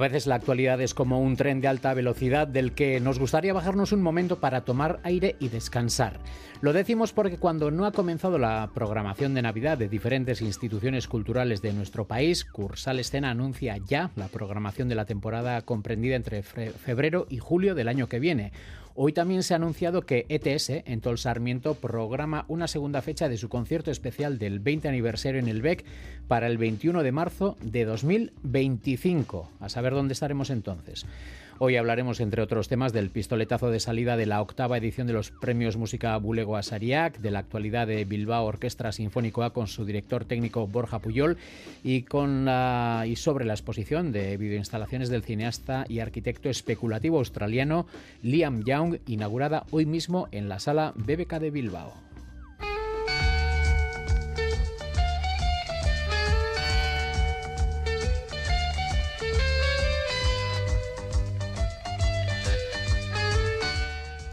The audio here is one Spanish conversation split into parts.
Veces la actualidad es como un tren de alta velocidad del que nos gustaría bajarnos un momento para tomar aire y descansar. Lo decimos porque cuando no ha comenzado la programación de Navidad de diferentes instituciones culturales de nuestro país, Cursal Escena anuncia ya la programación de la temporada comprendida entre febrero y julio del año que viene. Hoy también se ha anunciado que ETS, en Tol Sarmiento, programa una segunda fecha de su concierto especial del 20 aniversario en el BEC para el 21 de marzo de 2025. A saber dónde estaremos entonces. Hoy hablaremos, entre otros temas, del pistoletazo de salida de la octava edición de los premios Música Bulego Asariac, de la actualidad de Bilbao Orquestra Sinfónico A con su director técnico Borja Puyol y, con y sobre la exposición de videoinstalaciones del cineasta y arquitecto especulativo australiano Liam Young, inaugurada hoy mismo en la sala BBK de Bilbao.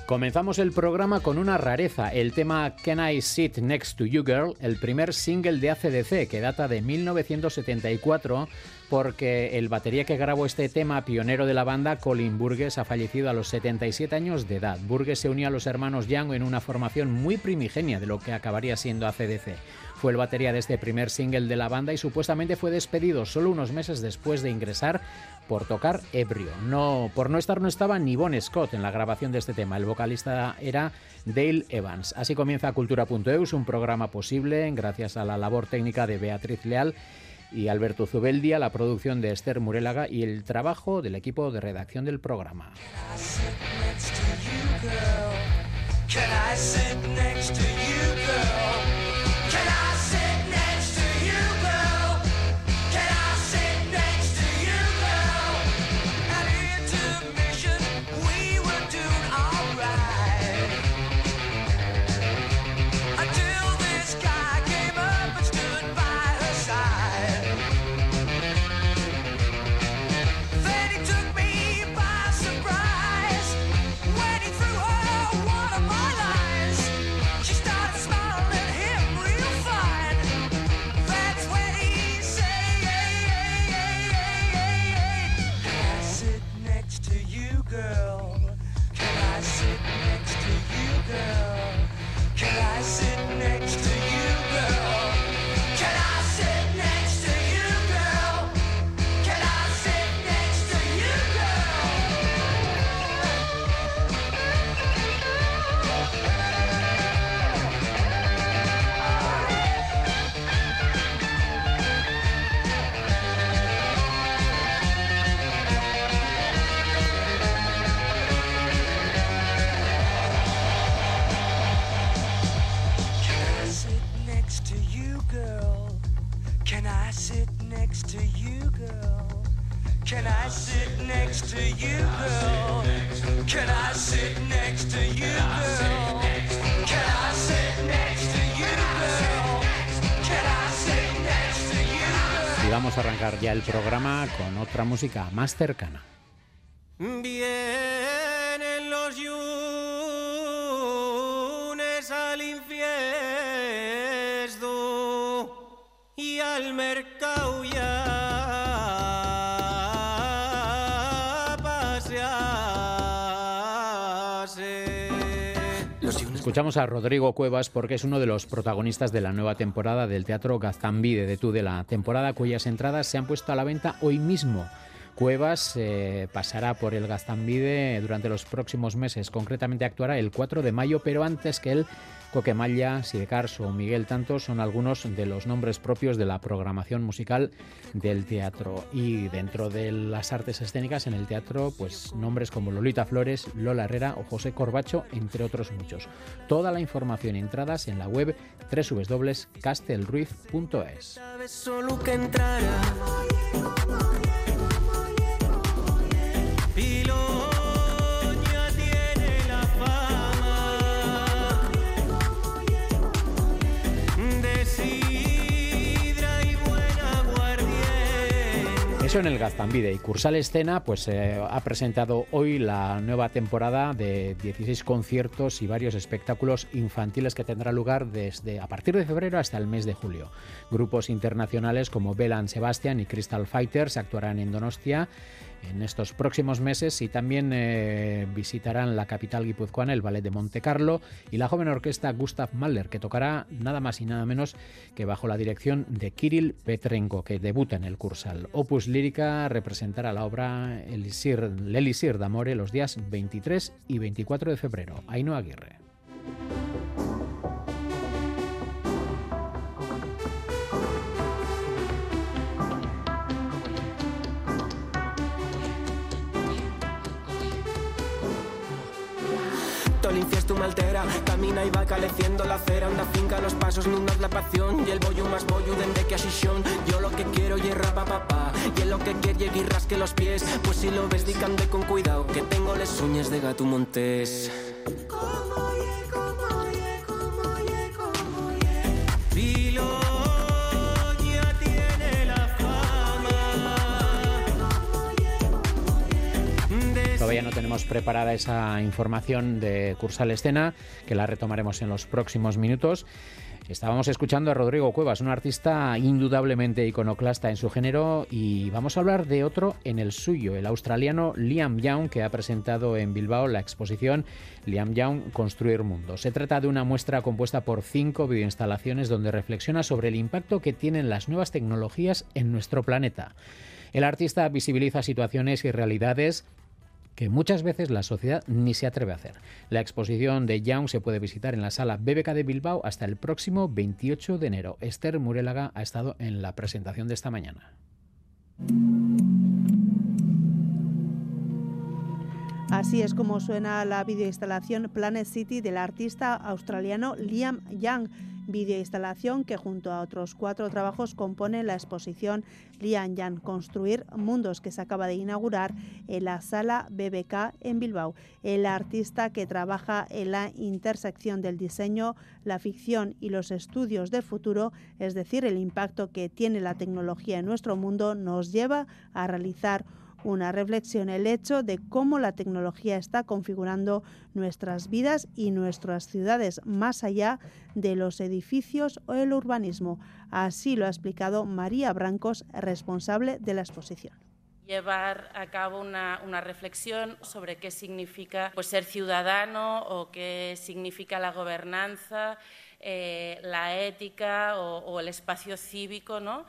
Comenzamos el programa con una rareza, el tema Can I Sit Next to You Girl, el primer single de ACDC que data de 1974 porque el batería que grabó este tema, pionero de la banda, Colin Burgess, ha fallecido a los 77 años de edad. Burgess se unió a los hermanos Young en una formación muy primigenia de lo que acabaría siendo ACDC. Fue el batería de este primer single de la banda y supuestamente fue despedido solo unos meses después de ingresar por tocar ebrio. No, por no estar no estaba ni Bon Scott en la grabación de este tema. El vocalista era Dale Evans. Así comienza Cultura.eus, un programa posible gracias a la labor técnica de Beatriz Leal y Alberto Zubeldia, la producción de Esther Murélaga y el trabajo del equipo de redacción del programa. Con otra música más cercana. Escuchamos a Rodrigo Cuevas porque es uno de los protagonistas de la nueva temporada del Teatro Gaztambide de Tudela, temporada cuyas entradas se han puesto a la venta hoy mismo Cuevas eh, pasará por el Gastambide durante los próximos meses. Concretamente actuará el 4 de mayo, pero antes que él Coquemalla, Sidecars o Miguel Tanto son algunos de los nombres propios de la programación musical del teatro. Y dentro de las artes escénicas en el teatro, pues nombres como Lolita Flores, Lola Herrera o José Corbacho, entre otros muchos. Toda la información y entradas en la web www.castelruiz.es. En el Gaztambide. Y Cursal Escena pues, eh, ha presentado hoy la nueva temporada de 16 conciertos y varios espectáculos infantiles que tendrá lugar desde a partir de febrero hasta el mes de julio. Grupos internacionales como Belan Sebastian y Crystal Fighters actuarán en Donostia en estos próximos meses y también eh, visitarán la capital guipuzcoana, el Ballet de Monte Carlo y la joven orquesta Gustav Mahler, que tocará nada más y nada menos que bajo la dirección de Kirill Petrenko, que debuta en el Cursal. Opus Lírica representará la obra L'Elisir d'Amore los días 23 y 24 de febrero. Ainhoa Aguirre. Camina y va caleciendo la cera Anda finca los pasos, es la pasión. Y el bollo más bollo dende que asión Yo lo que quiero y rapa papá. Y lo que quiero y rasque los pies. Pues si lo ves dicande con cuidado Que tengo les uñas de gato montés Todavía no tenemos preparada esa información de Cursal Escena, que la retomaremos en los próximos minutos. Estábamos escuchando a Rodrigo Cuevas, un artista indudablemente iconoclasta en su género, y vamos a hablar de otro en el suyo, el australiano Liam Young, que ha presentado en Bilbao la exposición Liam Young Construir Mundo. Se trata de una muestra compuesta por cinco videoinstalaciones donde reflexiona sobre el impacto que tienen las nuevas tecnologías en nuestro planeta. El artista visibiliza situaciones y realidades que muchas veces la sociedad ni se atreve a hacer. La exposición de Young se puede visitar en la sala BBK de Bilbao hasta el próximo 28 de enero. Esther Murélaga ha estado en la presentación de esta mañana. Así es como suena la videoinstalación Planet City del artista australiano Liam Young videoinstalación que junto a otros cuatro trabajos compone la exposición Lian Yan Construir Mundos que se acaba de inaugurar en la sala BBK en Bilbao. El artista que trabaja en la intersección del diseño, la ficción y los estudios del futuro, es decir, el impacto que tiene la tecnología en nuestro mundo, nos lleva a realizar una reflexión el hecho de cómo la tecnología está configurando nuestras vidas y nuestras ciudades más allá de los edificios o el urbanismo. Así lo ha explicado María Brancos, responsable de la exposición llevar a cabo una, reflexión sobre qué significa pues, ser ciudadano o qué significa la gobernanza, eh, la ética o, o, el espacio cívico, ¿no?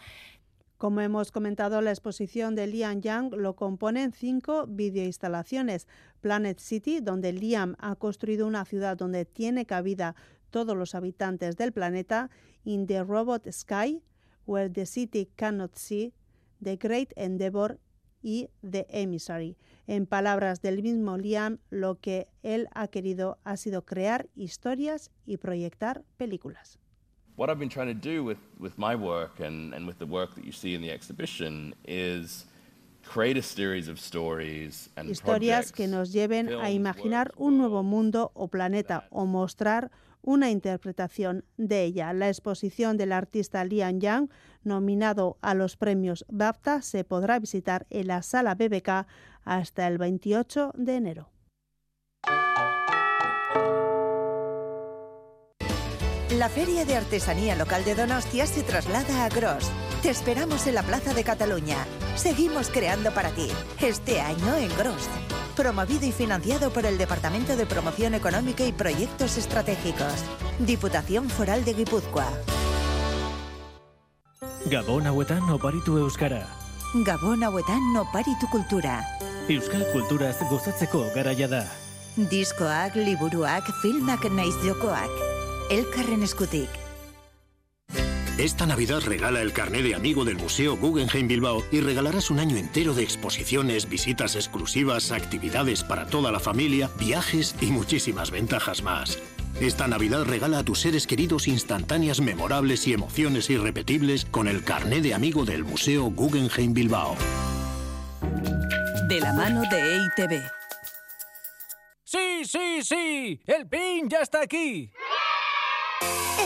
Como hemos comentado, la exposición de Liam Young lo componen cinco videoinstalaciones. Planet City, donde Liam ha construido una ciudad donde tiene cabida todos los habitantes del planeta. In the Robot Sky, Where the City Cannot See, The Great Endeavor y The Emissary. En palabras del mismo Liam, lo que él ha querido ha sido crear historias y proyectar películas. What I've been trying to do with, with my work and, and with the work that you see in the exhibition is create a series of stories and Historias que nos lleven a imaginar un nuevo mundo o planeta o mostrar una interpretación de ella. La exposición del artista Lian Yang, nominado a los premios BAFTA, se podrá visitar en la sala BBK hasta el 28 de enero. La Feria de Artesanía Local de Donostia se traslada a Gros. Te esperamos en la Plaza de Cataluña. Seguimos creando para ti, este año en Gros. Promovido y financiado por el Departamento de Promoción Económica y Proyectos Estratégicos. Diputación Foral de Guipúzcoa. Gabón hauetan oparitu euskara. Gabon hauetan oparitu kultura. Euskal kulturaz gozatzeko garaia da. Diskoak, liburuak, filmak naiz jokoak. Elkarren eskutik. Esta Navidad regala el carné de amigo del Museo Guggenheim Bilbao y regalarás un año entero de exposiciones, visitas exclusivas, actividades para toda la familia, viajes y muchísimas ventajas más. Esta Navidad regala a tus seres queridos instantáneas memorables y emociones irrepetibles con el carné de amigo del Museo Guggenheim Bilbao. De la mano de EITB. Sí, sí, sí. El PIN ya está aquí.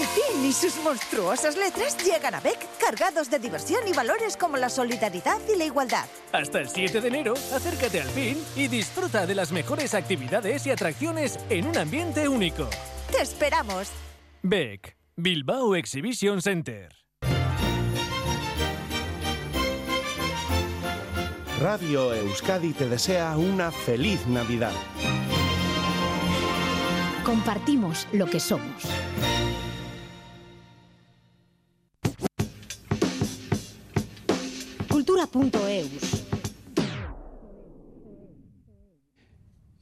PIN y sus monstruosas letras llegan a BEC cargados de diversión y valores como la solidaridad y la igualdad. Hasta el 7 de enero, acércate al PIN y disfruta de las mejores actividades y atracciones en un ambiente único. ¡Te esperamos! BEC, Bilbao Exhibition Center. Radio Euskadi te desea una feliz Navidad. Compartimos lo que somos.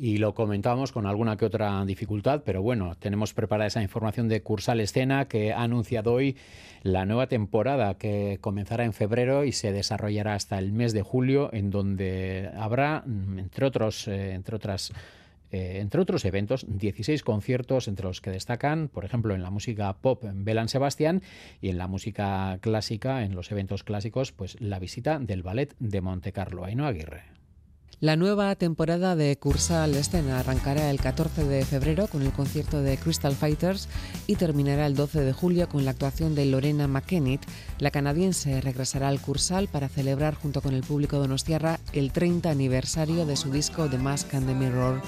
Y lo comentábamos con alguna que otra dificultad, pero bueno, tenemos preparada esa información de Cursal Escena que ha anunciado hoy la nueva temporada que comenzará en febrero y se desarrollará hasta el mes de julio, en donde habrá, entre otros, eh, entre otras eh, entre otros eventos, 16 conciertos entre los que destacan, por ejemplo, en la música pop Belan Sebastián y en la música clásica, en los eventos clásicos, pues la visita del ballet de Monte Carlo. Ainhoa Aguirre. La nueva temporada de Cursal Escena arrancará el 14 de febrero con el concierto de Crystal Fighters y terminará el 12 de julio con la actuación de Lorena McKennitt. La canadiense regresará al Cursal para celebrar junto con el público de donostiarra el 30 aniversario de su disco The Mask and the Mirror.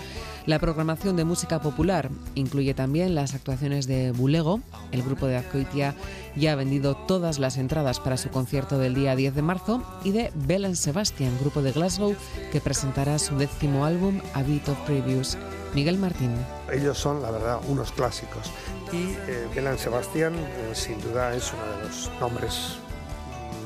La programación de música popular incluye también las actuaciones de Bulego. El grupo de Azcoitia ya ha vendido todas las entradas para su concierto del día 10 de marzo y de Bell Sebastian, grupo de Glasgow, que presentará su décimo álbum A Beat of Previews. Miguel Martín. Ellos son, la verdad, unos clásicos. Y eh, Belan Sebastián, eh, sin duda, es uno de los nombres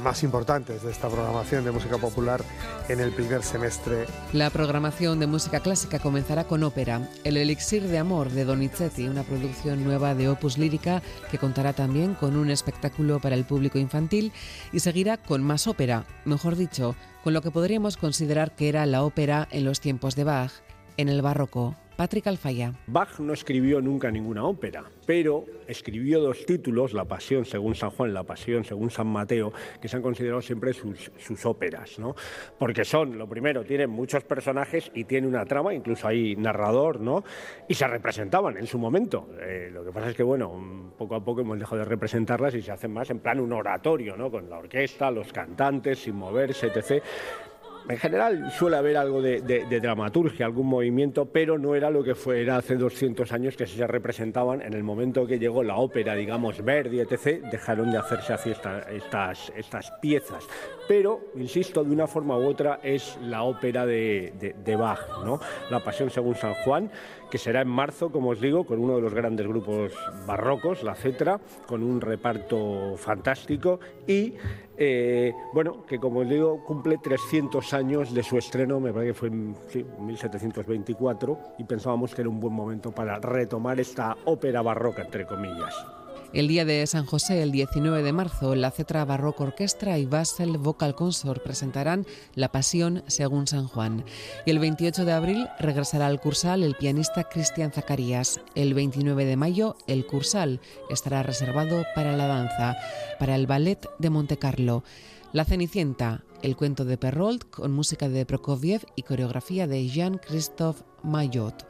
más importantes de esta programación de música popular en el primer semestre. La programación de música clásica comenzará con ópera, El elixir de amor de Donizetti, una producción nueva de Opus Lírica que contará también con un espectáculo para el público infantil y seguirá con más ópera, mejor dicho, con lo que podríamos considerar que era la ópera en los tiempos de Bach, en el barroco. Patrick Alfaya. Bach no escribió nunca ninguna ópera, pero escribió dos títulos, La Pasión según San Juan, La Pasión según San Mateo, que se han considerado siempre sus, sus óperas, ¿no? Porque son, lo primero, tienen muchos personajes y tiene una trama, incluso hay narrador, ¿no? Y se representaban en su momento. Eh, lo que pasa es que, bueno, poco a poco hemos dejado de representarlas y se hacen más en plan un oratorio, ¿no? Con la orquesta, los cantantes, sin moverse, etc. En general suele haber algo de, dramaturgia, algún movimiento, pero no era lo que fuera hace 200 años que se representaban. En el momento que llegó la ópera, digamos, Verdi, etc., dejaron de hacerse así estas, estas piezas. Pero, insisto, de una forma u otra es la ópera de, de Bach, ¿no? La Pasión según San Juan, que será en marzo, como os digo, con uno de los grandes grupos barrocos, la Cetra, con un reparto fantástico y, eh, bueno, que como os digo, cumple 300 años de su estreno, me parece que fue en 1724, y pensábamos que era un buen momento para retomar esta ópera barroca, entre comillas. El día de San José, el 19 de marzo, la Cetra Barroco Orquestra y Basel Vocal Consort presentarán La Pasión según San Juan. Y el 28 de abril regresará al Cursal el pianista Cristian Zacarías. El 29 de mayo, el Cursal estará reservado para la danza, para el ballet de Montecarlo. La Cenicienta, el cuento de Perrault con música de Prokofiev y coreografía de Jean-Christophe Maillot.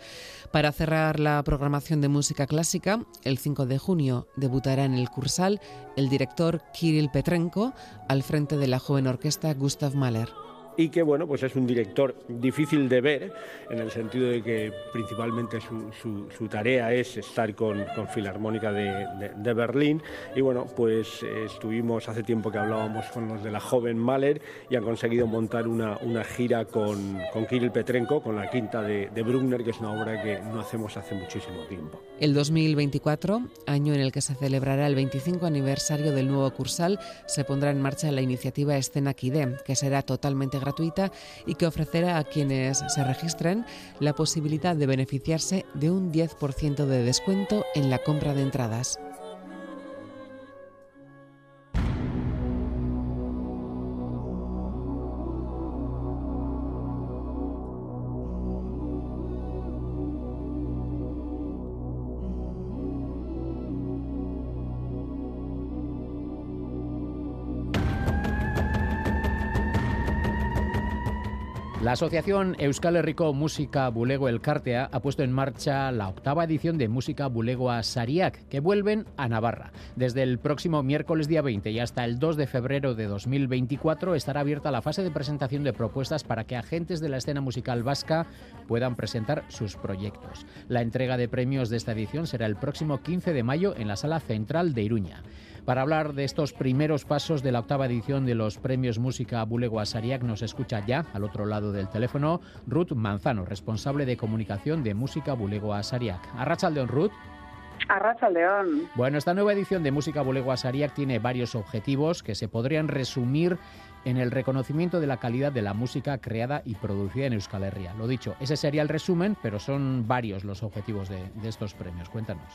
Para cerrar la programación de música clásica, el 5 de junio debutará en el Cursal el director Kirill Petrenko al frente de la joven orquesta Gustav Mahler. Y que bueno, pues es un director difícil de ver en el sentido de que principalmente su, su, tarea es estar con, con Filarmónica de, de, Berlín y bueno, pues eh, estuvimos hace tiempo que hablábamos con los de la joven Mahler y han conseguido montar una, una gira con, con Kirill Petrenko, con la quinta de, de Bruckner, que es una obra que no hacemos hace muchísimo tiempo. El 2024, año en el que se celebrará el 25 aniversario del nuevo Cursal, se pondrá en marcha la iniciativa Escena Kidem, que será totalmente gratuita y que ofrecerá a quienes se registren la posibilidad de beneficiarse de un 10% de descuento en la compra de entradas. Asociación Euskal Herriko Música Bulego Elkartea ha puesto en marcha la octava edición de Música Bulego a Sariak, que vuelven a Navarra. Desde el próximo miércoles día 20 y hasta el 2 de febrero de 2024 estará abierta la fase de presentación de propuestas para que agentes de la escena musical vasca puedan presentar sus proyectos. La entrega de premios de esta edición será el próximo 15 de mayo en la sala central de Iruña. Para hablar de estos primeros pasos de la octava edición de los premios Música Bulego Asariak nos escucha ya, al otro lado del teléfono, Ruth Manzano, responsable de comunicación de Música Bulego Asariak. Arrachaldeón, Ruth. Arrachaldeón. Bueno, esta nueva edición de Música Bulego Asariak tiene varios objetivos que se podrían resumir en el reconocimiento de la calidad de la música creada y producida en Euskal Herria. Lo dicho, ese sería el resumen, pero son varios los objetivos de, de estos premios. Cuéntanos.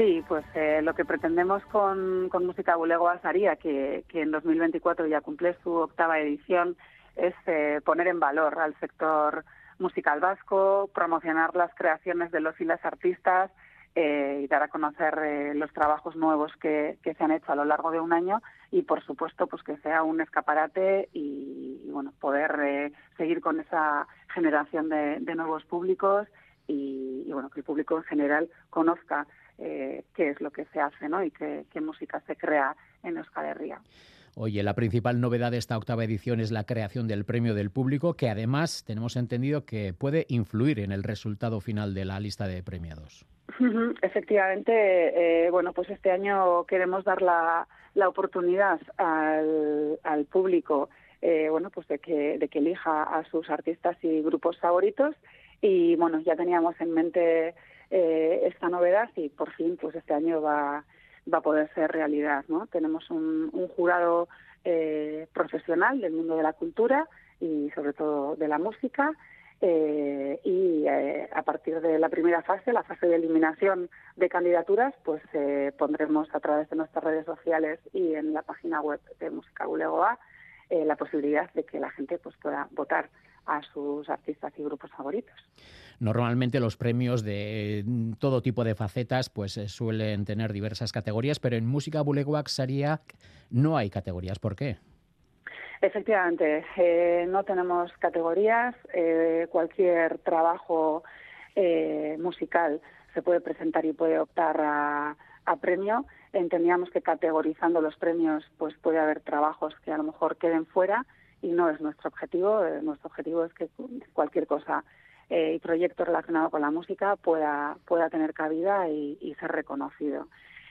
Sí, pues eh, lo que pretendemos con, Música Bulego Asaría, que, que en 2024 ya cumple su octava edición, es eh, poner en valor al sector musical vasco, promocionar las creaciones de los y las artistas eh, y dar a conocer los trabajos nuevos que, se han hecho a lo largo de un año y, por supuesto, pues que sea un escaparate y, bueno, poder seguir con esa generación de, nuevos públicos y, y, bueno, que el público en general conozca eh, qué es lo que se hace ¿no? y qué, música se crea en Euskal Herria. Oye, la principal novedad de esta octava edición es la creación del premio del público, que además tenemos entendido que puede influir en el resultado final de la lista de premiados. Efectivamente, eh, bueno, pues este año queremos dar la, oportunidad al, público, eh, bueno, pues de que, de que elija a sus artistas y grupos favoritos. Y bueno, ya teníamos en mente eh, esta novedad y por fin pues este año va, va a poder ser realidad. ¿no? Tenemos un, jurado eh, profesional del mundo de la cultura y sobre todo de la música eh, y a partir de la primera fase, la fase de eliminación de candidaturas, pues pondremos a través de nuestras redes sociales y en la página web de Música Gulegoa la posibilidad de que la gente pues pueda votar a sus artistas y grupos favoritos. Normalmente los premios de todo tipo de facetas pues eh, suelen tener diversas categorías, pero en música buleguac Sariak no hay categorías. ¿Por qué? Efectivamente, eh, no tenemos categorías. Eh, cualquier trabajo musical se puede presentar y puede optar a, a premio. Entendíamos que categorizando los premios pues puede haber trabajos que a lo mejor queden fuera y no es nuestro objetivo. nuestro objetivo es que cualquier cosa eh, y proyecto relacionado con la música pueda, pueda tener cabida y, ser reconocido.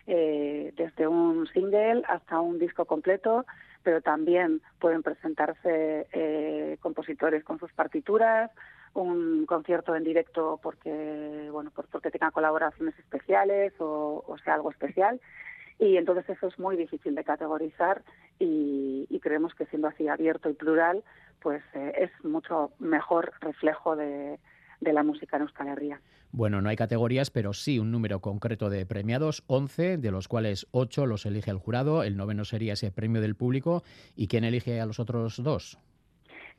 Eh, desde un single hasta un disco completo, pero también pueden presentarse eh, compositores con sus partituras, un concierto en directo porque bueno porque tenga colaboraciones especiales o sea algo especial y entonces eso es muy difícil de categorizar y, creemos que siendo así abierto y plural, pues eh, es mucho mejor reflejo de, la música en Euskal Herria. Bueno, no hay categorías, pero sí un número concreto de premiados, 11, de los cuales 8 los elige el jurado, el noveno sería ese premio del público. ¿Y quién elige a los otros dos?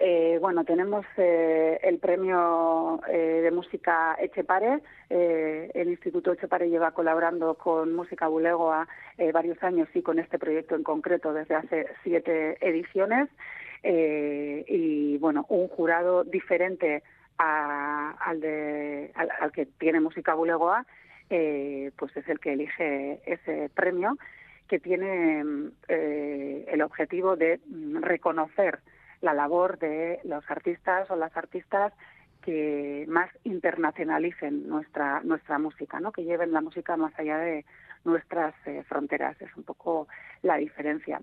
Eh, bueno, tenemos eh, el premio eh, de música Echepare. el Instituto Echepare lleva colaborando con Música Bulegoa varios años y con este proyecto en concreto desde hace siete ediciones. y bueno, un jurado diferente al, de, al, que tiene Música Bulegoa, pues es el que elige ese premio que tiene el objetivo de reconocer la labor de los artistas o las artistas que más internacionalicen nuestra nuestra música, ¿no? Que lleven la música más allá de nuestras eh, fronteras. Es un poco la diferencia.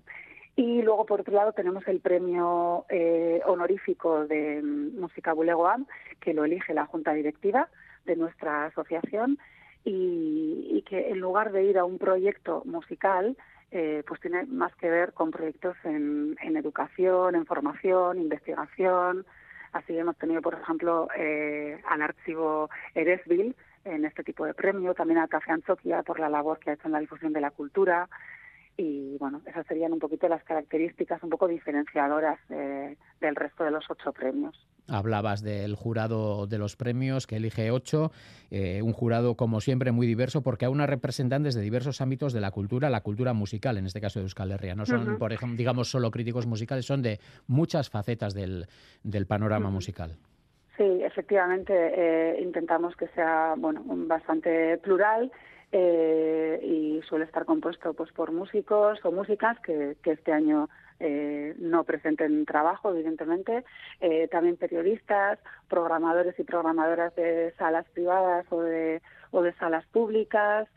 Y luego, por otro lado, tenemos el premio eh, honorífico de mm, Música Bulegoam, que lo elige la Junta Directiva de nuestra asociación y, que en lugar de ir a un proyecto musical, eh, pues tiene más que ver con proyectos en, educación, en formación, investigación. Así hemos tenido, por ejemplo, eh, al archivo Eresville en este tipo de premio, también a Café Anzoquia por la labor que ha hecho en la difusión de la cultura, y bueno, esas serían un poquito las características un poco diferenciadoras eh, del resto de los ocho premios. Hablabas del jurado de los premios que elige ocho, eh, un jurado como siempre muy diverso porque aúna representantes de diversos ámbitos de la cultura, la cultura musical, en este caso de Euskal Herria. No son, por ejemplo, digamos, solo críticos musicales, son de muchas facetas del, del panorama musical. Sí, efectivamente, eh, intentamos que sea bueno, bastante plural eh, y suele estar compuesto pues por músicos o músicas que, este año eh, no presenten trabajo, evidentemente, eh, también periodistas, programadores y programadoras de salas privadas o de, o de salas públicas,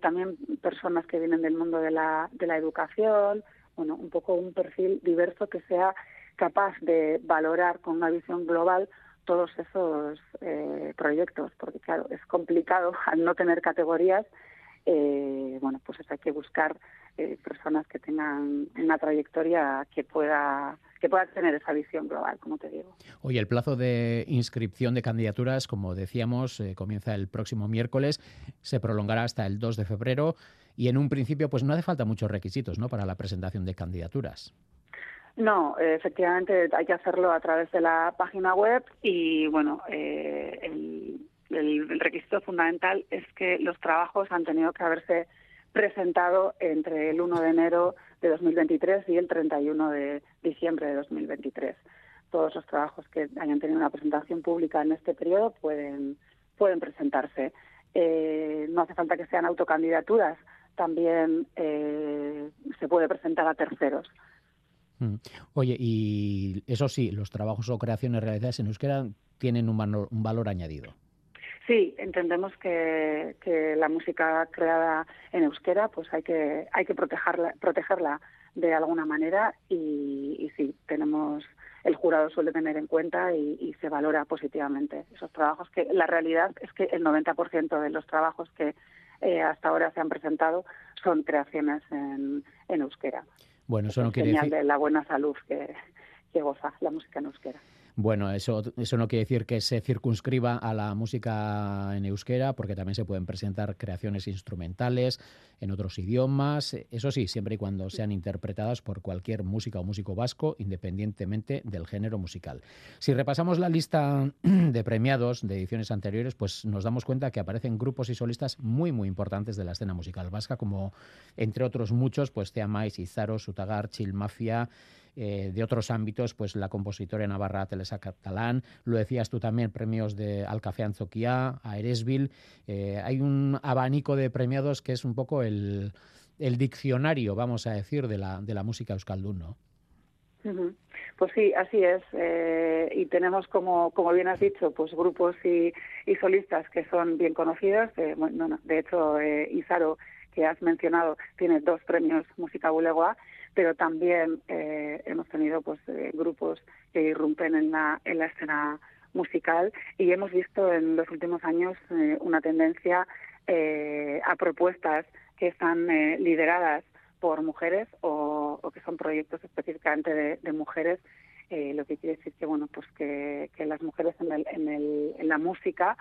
también personas que vienen del mundo de la, de la educación, bueno, un poco un perfil diverso que sea capaz de valorar con una visión global todos esos eh, proyectos, porque claro, es complicado al no tener categorías, eh, bueno, pues hay que buscar eh, personas que tengan una trayectoria que pueda que pueda tener esa visión global, como te digo. Hoy el plazo de inscripción de candidaturas, como decíamos, comienza el próximo miércoles, se prolongará hasta el 2 de febrero y en un principio pues no hace falta muchos requisitos, ¿no? para la presentación de candidaturas. No, efectivamente hay que hacerlo a través de la página web y bueno, eh, el, requisito fundamental es que los trabajos han tenido que haberse presentado entre el 1 de enero de 2023 y el 31 de diciembre de 2023. Todos los trabajos que hayan tenido una presentación pública en este periodo pueden, pueden presentarse. Eh, no hace falta que sean autocandidaturas, también eh, se puede presentar a terceros. Oye, y eso sí, los trabajos o creaciones realizadas en euskera tienen un valor, un valor añadido. Sí, entendemos que, la música creada en euskera, pues hay que hay que protegerla, protegerla de alguna manera y, sí, tenemos el jurado suele tener en cuenta y, se valora positivamente esos trabajos que la realidad es que el 90% de los trabajos que eh, hasta ahora se han presentado son creaciones en, en euskera. Bueno, eso no quiere decir... de la buena salud que, que goza la música en euskera. Bueno, eso, eso no quiere decir que se circunscriba a la música en euskera, porque también se pueden presentar creaciones instrumentales en otros idiomas, eso sí, siempre y cuando sean interpretadas por cualquier música o músico vasco, independientemente del género musical. Si repasamos la lista de premiados de ediciones anteriores, pues nos damos cuenta que aparecen grupos y solistas muy, muy importantes de la escena musical vasca, como entre otros muchos, pues Teamais, Izaro, Sutagar, Chill Mafia, eh, de otros ámbitos, pues la compositora navarra Telesa Catalán, lo decías tú también, premios de Alcafé Anzoquia, a Eresville. Eh, hay un abanico de premiados que es un poco el, el diccionario, vamos a decir, de la, de la música euskaldun, ¿no? Pues sí, así es. Eh, y tenemos, como, como bien has dicho, pues grupos y, y solistas que son bien conocidos. de hecho, Izaro, que has mencionado, tiene dos premios Música Bulegua pero también eh, hemos tenido pues eh, grupos que irrumpen en la, en la escena musical y hemos visto en los últimos años eh, una tendencia a propuestas que están lideradas por mujeres o, que son proyectos específicamente de, mujeres lo que quiere decir que bueno pues que, las mujeres en, el, en, el, en la música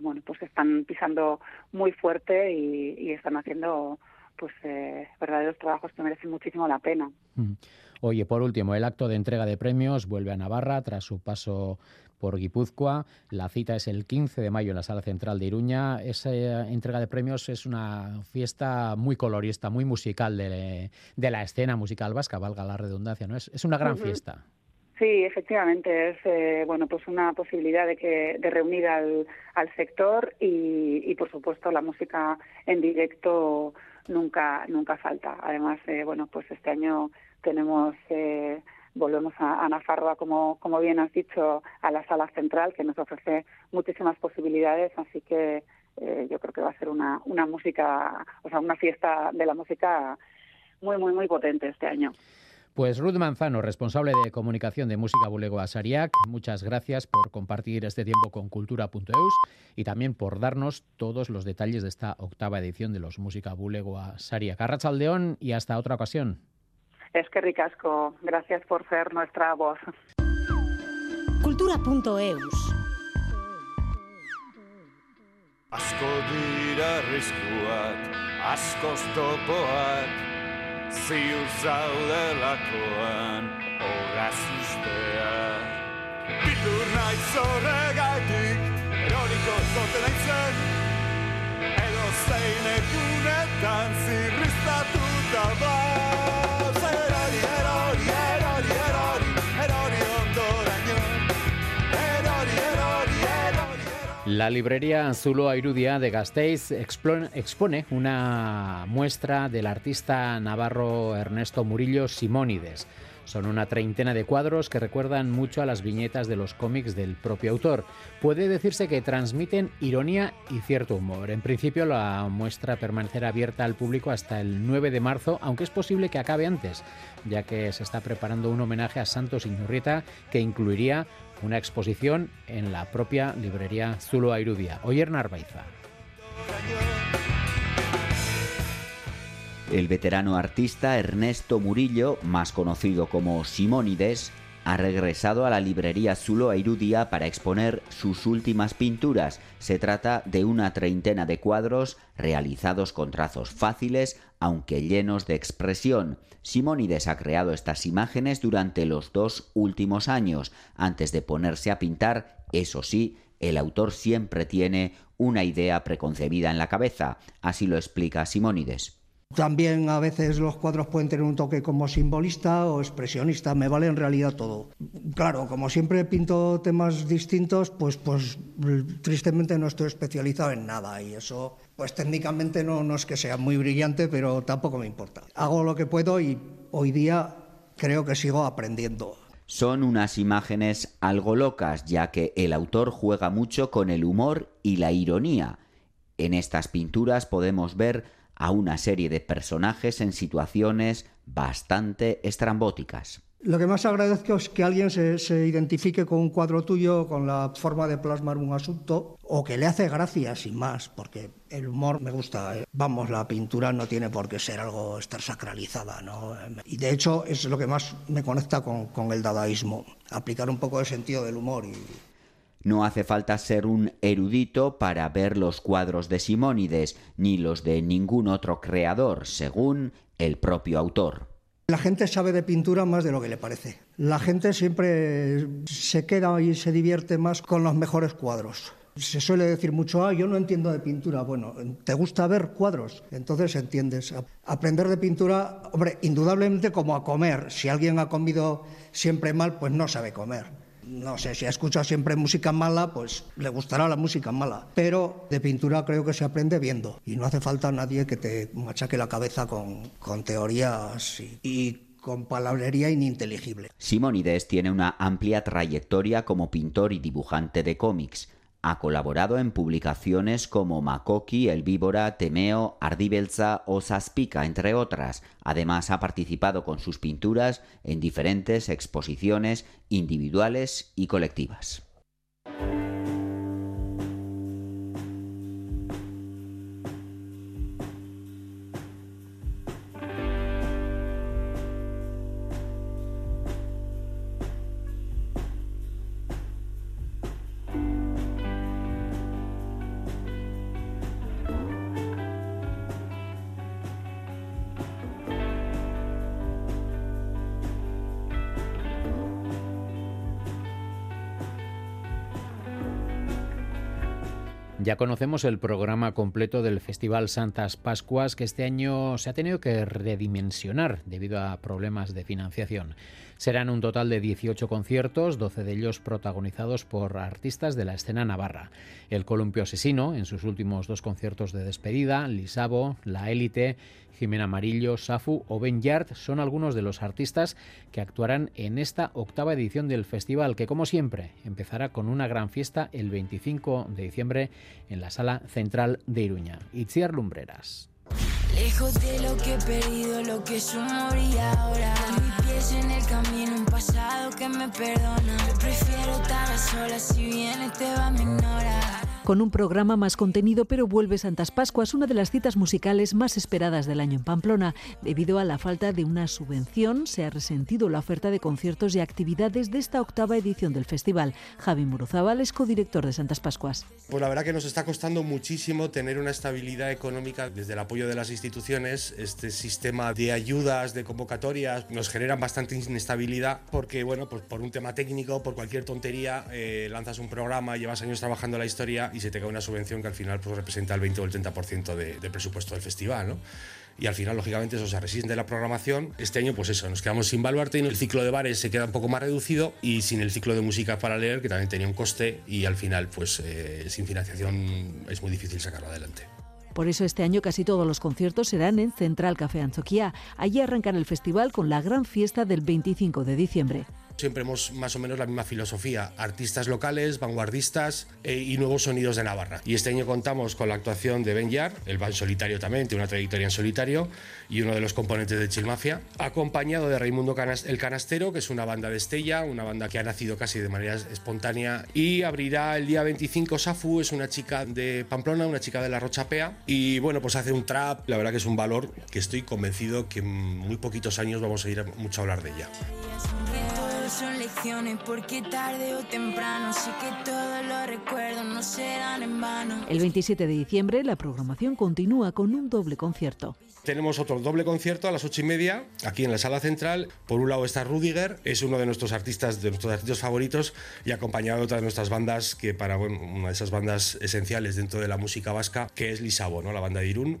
bueno pues están pisando muy fuerte y están haciendo pues eh, verdaderos trabajos que merecen muchísimo la pena. Mm. Oye, por último, el acto de entrega de premios vuelve a Navarra tras su paso por Guipúzcoa. La cita es el 15 de mayo en la sala central de Iruña. Esa eh, entrega de premios es una fiesta muy colorista, muy musical de, la escena musical vasca, valga la redundancia, ¿no? Es, una gran fiesta. Sí, efectivamente, es eh, bueno pues una posibilidad de que de reunir al, sector y, y, por supuesto la música en directo nunca nunca falta. Además, eh, bueno, pues este año tenemos eh, volvemos a, a Nafarroa, como, como bien has dicho, a la sala central, que nos ofrece muchísimas posibilidades, así que eh, yo creo que va a ser una, una música, o sea, una fiesta de la música muy, muy, muy potente este año. Pues Ruth Manzano, responsable de comunicación de Música Bulego Asariac, muchas gracias por compartir este tiempo con Cultura.eus y también por darnos todos los detalles de esta octava edición de los Música Bulego Asariac. Arrachaldeón y hasta otra ocasión. Es que ricasco. Gracias por ser nuestra voz. Cultura.eus Asko dira riskuak, askoz topoak, ziur zaudelakoan horraz ustea. Bitur naiz zorre gaitik, eroriko zoten aitzen, edo zein ekunetan zirriztatu da bat. La librería Zulo Airudia de Gasteiz expone una muestra del artista navarro Ernesto Murillo Simónides. Son una treintena de cuadros que recuerdan mucho a las viñetas de los cómics del propio autor. Puede decirse que transmiten ironía y cierto humor. En principio la muestra permanecerá abierta al público hasta el 9 de marzo, aunque es posible que acabe antes, ya que se está preparando un homenaje a Santos Iñurrieta que incluiría una exposición en la propia librería Zulo Airudia. Oyer Narvaiza. El veterano artista Ernesto Murillo, más conocido como Simónides, ha regresado a la librería Zulo Airudia para exponer sus últimas pinturas. Se trata de una treintena de cuadros realizados con trazos fáciles, aunque llenos de expresión. Simónides ha creado estas imágenes durante los dos últimos años. Antes de ponerse a pintar, eso sí, el autor siempre tiene una idea preconcebida en la cabeza. Así lo explica Simónides. También a veces los cuadros pueden tener un toque como simbolista o expresionista, me vale en realidad todo. Claro, como siempre pinto temas distintos, pues, pues tristemente no estoy especializado en nada y eso, pues técnicamente no, no es que sea muy brillante, pero tampoco me importa. Hago lo que puedo y hoy día creo que sigo aprendiendo. Son unas imágenes algo locas, ya que el autor juega mucho con el humor y la ironía. En estas pinturas podemos ver a una serie de personajes en situaciones bastante estrambóticas. Lo que más agradezco es que alguien se, identifique con un cuadro tuyo, con la forma de plasmar un asunto, o que le hace gracia sin más, porque el humor me gusta. ¿eh? Vamos, la pintura no tiene por qué ser algo estar sacralizada, ¿no? Y de hecho es lo que más me conecta con, con el dadaísmo, aplicar un poco el sentido del humor y, no hace falta ser un erudito para ver los cuadros de Simónides, ni los de ningún otro creador, según el propio autor. La gente sabe de pintura más de lo que le parece. La gente siempre se queda y se divierte más con los mejores cuadros. Se suele decir mucho, ah, yo no entiendo de pintura. Bueno, ¿te gusta ver cuadros? Entonces entiendes. Aprender de pintura, hombre, indudablemente como a comer. Si alguien ha comido siempre mal, pues no sabe comer no sé, si ha escuchado siempre música mala, pues le gustará la música mala. Pero de pintura creo que se aprende viendo y no hace falta nadie que te machaque la cabeza con, teorías y, y con palabrería ininteligible. Simónides tiene una amplia trayectoria como pintor y dibujante de cómics. Ha colaborado en publicaciones como Makoki, El Víbora, Temeo, Ardibelza o Saspica, entre otras. Además, ha participado con sus pinturas en diferentes exposiciones individuales y colectivas. Ya conocemos el programa completo del Festival Santas Pascuas que este año se ha tenido que redimensionar debido a problemas de financiación. Serán un total de 18 conciertos, 12 de ellos protagonizados por artistas de la escena navarra. El Columpio Asesino, en sus últimos dos conciertos de despedida, Lisabo, La Élite, Jimena Amarillo, Safu o Ben Yard son algunos de los artistas que actuarán en esta octava edición del festival, que como siempre empezará con una gran fiesta el 25 de diciembre en la sala central de Iruña. Itziar Lumbreras. Lejos de lo que he perdido, lo que es humor y ahora. Mis pies en el camino, un pasado que me perdona. prefiero estar a solas, si vienes te va a ignorar. Con un programa más contenido, pero vuelve Santas Pascuas, una de las citas musicales más esperadas del año en Pamplona. Debido a la falta de una subvención, se ha resentido la oferta de conciertos y actividades de esta octava edición del festival. Javi Muruzábal es codirector de Santas Pascuas. Pues la verdad que nos está costando muchísimo tener una estabilidad económica desde el apoyo de las instituciones. Este sistema de ayudas, de convocatorias, nos generan bastante inestabilidad porque, bueno, pues por un tema técnico, por cualquier tontería, eh, lanzas un programa, llevas años trabajando la historia se te cae una subvención que al final pues, representa el 20 o el 30% de, del presupuesto del festival. ¿no? y al final, lógicamente, eso se resiste la programación. Este año, pues eso, nos quedamos sin Baluarte y el ciclo de bares se queda un poco más reducido y sin el ciclo de música para leer, que también tenía un coste y al final, pues eh, sin financiación es muy difícil sacarlo adelante. Por eso este año casi todos los conciertos serán en Central Café Anzoquía. Allí arrancará el festival con la gran fiesta del 25 de diciembre. Siempre hemos más o menos la misma filosofía, artistas locales, vanguardistas eh, y nuevos sonidos de Navarra. Y este año contamos con la actuación de Ben Yar, el van solitario también, tiene una trayectoria en solitario y uno de los componentes de Chilmafia, acompañado de Raimundo El Canastero, que es una banda de Estella, una banda que ha nacido casi de manera espontánea. Y abrirá el día 25 Safu, es una chica de Pamplona, una chica de la Rochapea. Y bueno, pues hace un trap, la verdad que es un valor que estoy convencido que en muy poquitos años vamos a ir mucho a hablar de ella son lecciones porque tarde o temprano sí que todos los recuerdos no serán en vano. El 27 de diciembre la programación continúa con un doble concierto. Tenemos otro doble concierto a las ocho y media aquí en la sala central. Por un lado está Rudiger, es uno de nuestros artistas, de nuestros artistas favoritos y acompañado de otras de nuestras bandas que para bueno, una de esas bandas esenciales dentro de la música vasca que es Lisabo, ¿no? la banda de Irún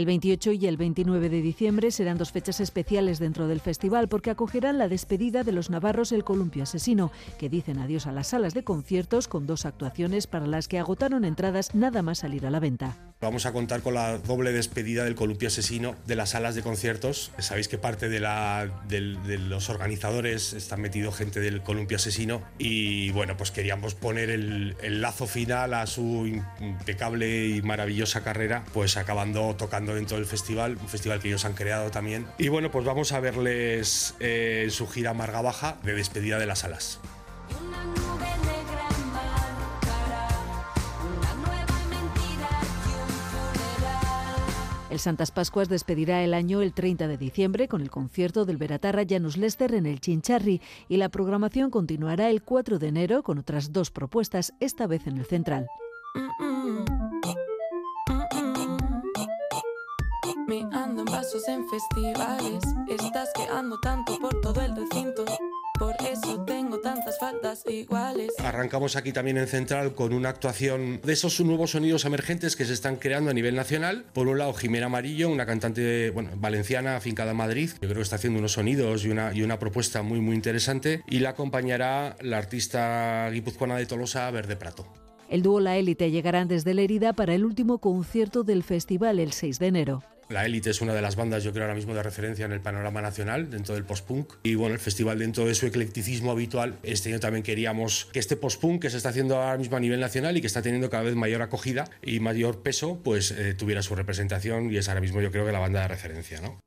El 28 y el 29 de diciembre serán dos fechas especiales dentro del festival porque acogerán la despedida de los navarros El Columpio Asesino, que dicen adiós a las salas de conciertos con dos actuaciones para las que agotaron entradas nada más salir a la venta. Vamos a contar con la doble despedida del Columpio Asesino de las salas de conciertos. Sabéis que parte de, la, de, los organizadores está metido gente del Columpio Asesino y bueno, pues queríamos poner el, el lazo final a su impecable y maravillosa carrera, pues acabando tocando dentro del festival, un festival que ellos han creado también. Y bueno, pues vamos a verles eh, en su gira Marga Baja de despedida de las salas. El Santas Pascuas despedirá el año el 30 de diciembre con el concierto del Beratarra Janus Lester en el Chincharri y la programación continuará el 4 de enero con otras dos propuestas, esta vez en el Central. Me ando en vasos en festivales, estás quedando tanto por todo el recinto. Por eso tengo tantas faltas iguales. Arrancamos aquí también en Central con una actuación de esos nuevos sonidos emergentes que se están creando a nivel nacional. Por un lado, Jimena Amarillo, una cantante bueno, valenciana afincada en Madrid. Yo creo que está haciendo unos sonidos y una, y una propuesta muy, muy interesante. Y la acompañará la artista guipuzcoana de Tolosa, Verde Prato. El dúo La Élite llegarán desde Lérida para el último concierto del festival el 6 de enero. La Élite es una de las bandas, yo creo, ahora mismo de referencia en el panorama nacional, dentro del post-punk. Y bueno, el festival, dentro de su eclecticismo habitual, este año también queríamos que este post-punk que se está haciendo ahora mismo a nivel nacional y que está teniendo cada vez mayor acogida y mayor peso, pues eh, tuviera su representación y es ahora mismo, yo creo, que la banda de referencia, ¿no?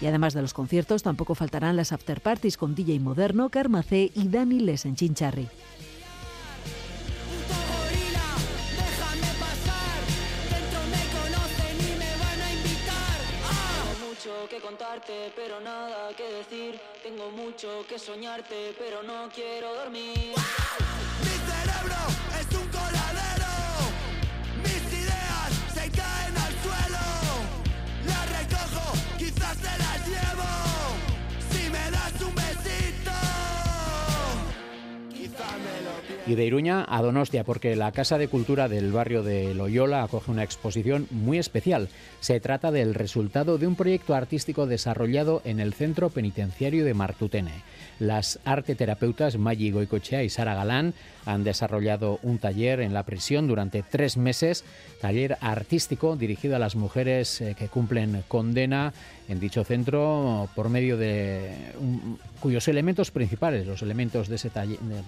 Y además de los conciertos, tampoco faltarán las after parties con DJ Moderno, Karma C y Dani Les en Chincharri. que contarte, pero nada que decir. Tengo mucho que soñarte, pero no quiero dormir. Mi cerebro Y de Iruña a Donostia, porque la Casa de Cultura del barrio de Loyola acoge una exposición muy especial. Se trata del resultado de un proyecto artístico desarrollado en el Centro Penitenciario de Martutene. Las arteterapeutas Maggi Goicochea y Sara Galán han desarrollado un taller en la prisión durante tres meses, taller artístico dirigido a las mujeres eh, que cumplen condena en dicho centro por medio de cuyos elementos principales, los elementos de ese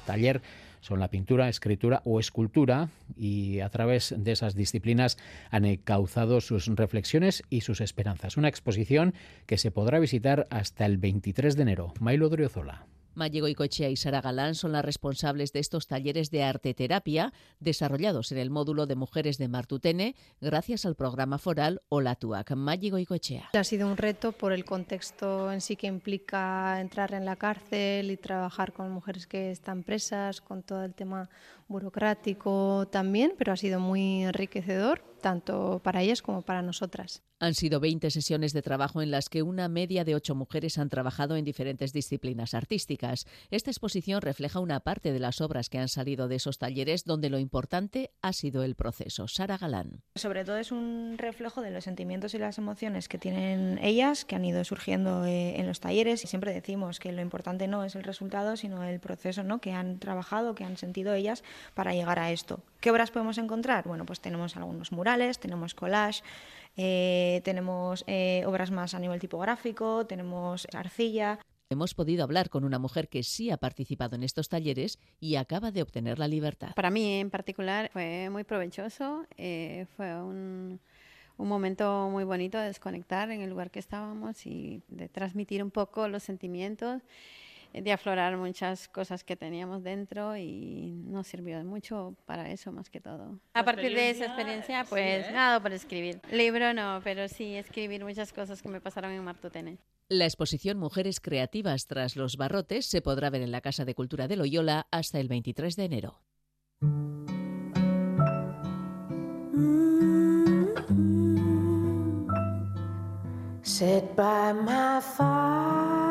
taller, son la pintura, escritura o escultura y a través de esas disciplinas han encauzado sus reflexiones y sus esperanzas. Una exposición que se podrá visitar hasta el 23 de enero. Mailo Driozola. Mayego Icochea y Sara Galán son las responsables de estos talleres de arte terapia desarrollados en el módulo de mujeres de Martutene gracias al programa foral Olatuac. Mayego Icochea. Ha sido un reto por el contexto en sí que implica entrar en la cárcel y trabajar con mujeres que están presas, con todo el tema burocrático también, pero ha sido muy enriquecedor tanto para ellas como para nosotras. Han sido 20 sesiones de trabajo en las que una media de ocho mujeres han trabajado en diferentes disciplinas artísticas. Esta exposición refleja una parte de las obras que han salido de esos talleres donde lo importante ha sido el proceso. Sara Galán. Sobre todo es un reflejo de los sentimientos y las emociones que tienen ellas, que han ido surgiendo eh, en los talleres y siempre decimos que lo importante no es el resultado, sino el proceso ¿no? que han trabajado, que han sentido ellas para llegar a esto. ¿Qué obras podemos encontrar? Bueno, pues tenemos algunos murales, tenemos collage, eh, tenemos eh, obras más a nivel tipográfico, tenemos arcilla. Hemos podido hablar con una mujer que sí ha participado en estos talleres y acaba de obtener la libertad. Para mí en particular fue muy provechoso, eh, fue un, un momento muy bonito de desconectar en el lugar que estábamos y de transmitir un poco los sentimientos, de aflorar muchas cosas que teníamos dentro y nos sirvió de mucho para eso más que todo. A partir de esa experiencia, pues nada por escribir. Libro no, pero sí escribir muchas cosas que me pasaron en Martutene. La exposición Mujeres Creativas tras los barrotes se podrá ver en la Casa de Cultura de Loyola hasta el 23 de enero. Sit by my fire.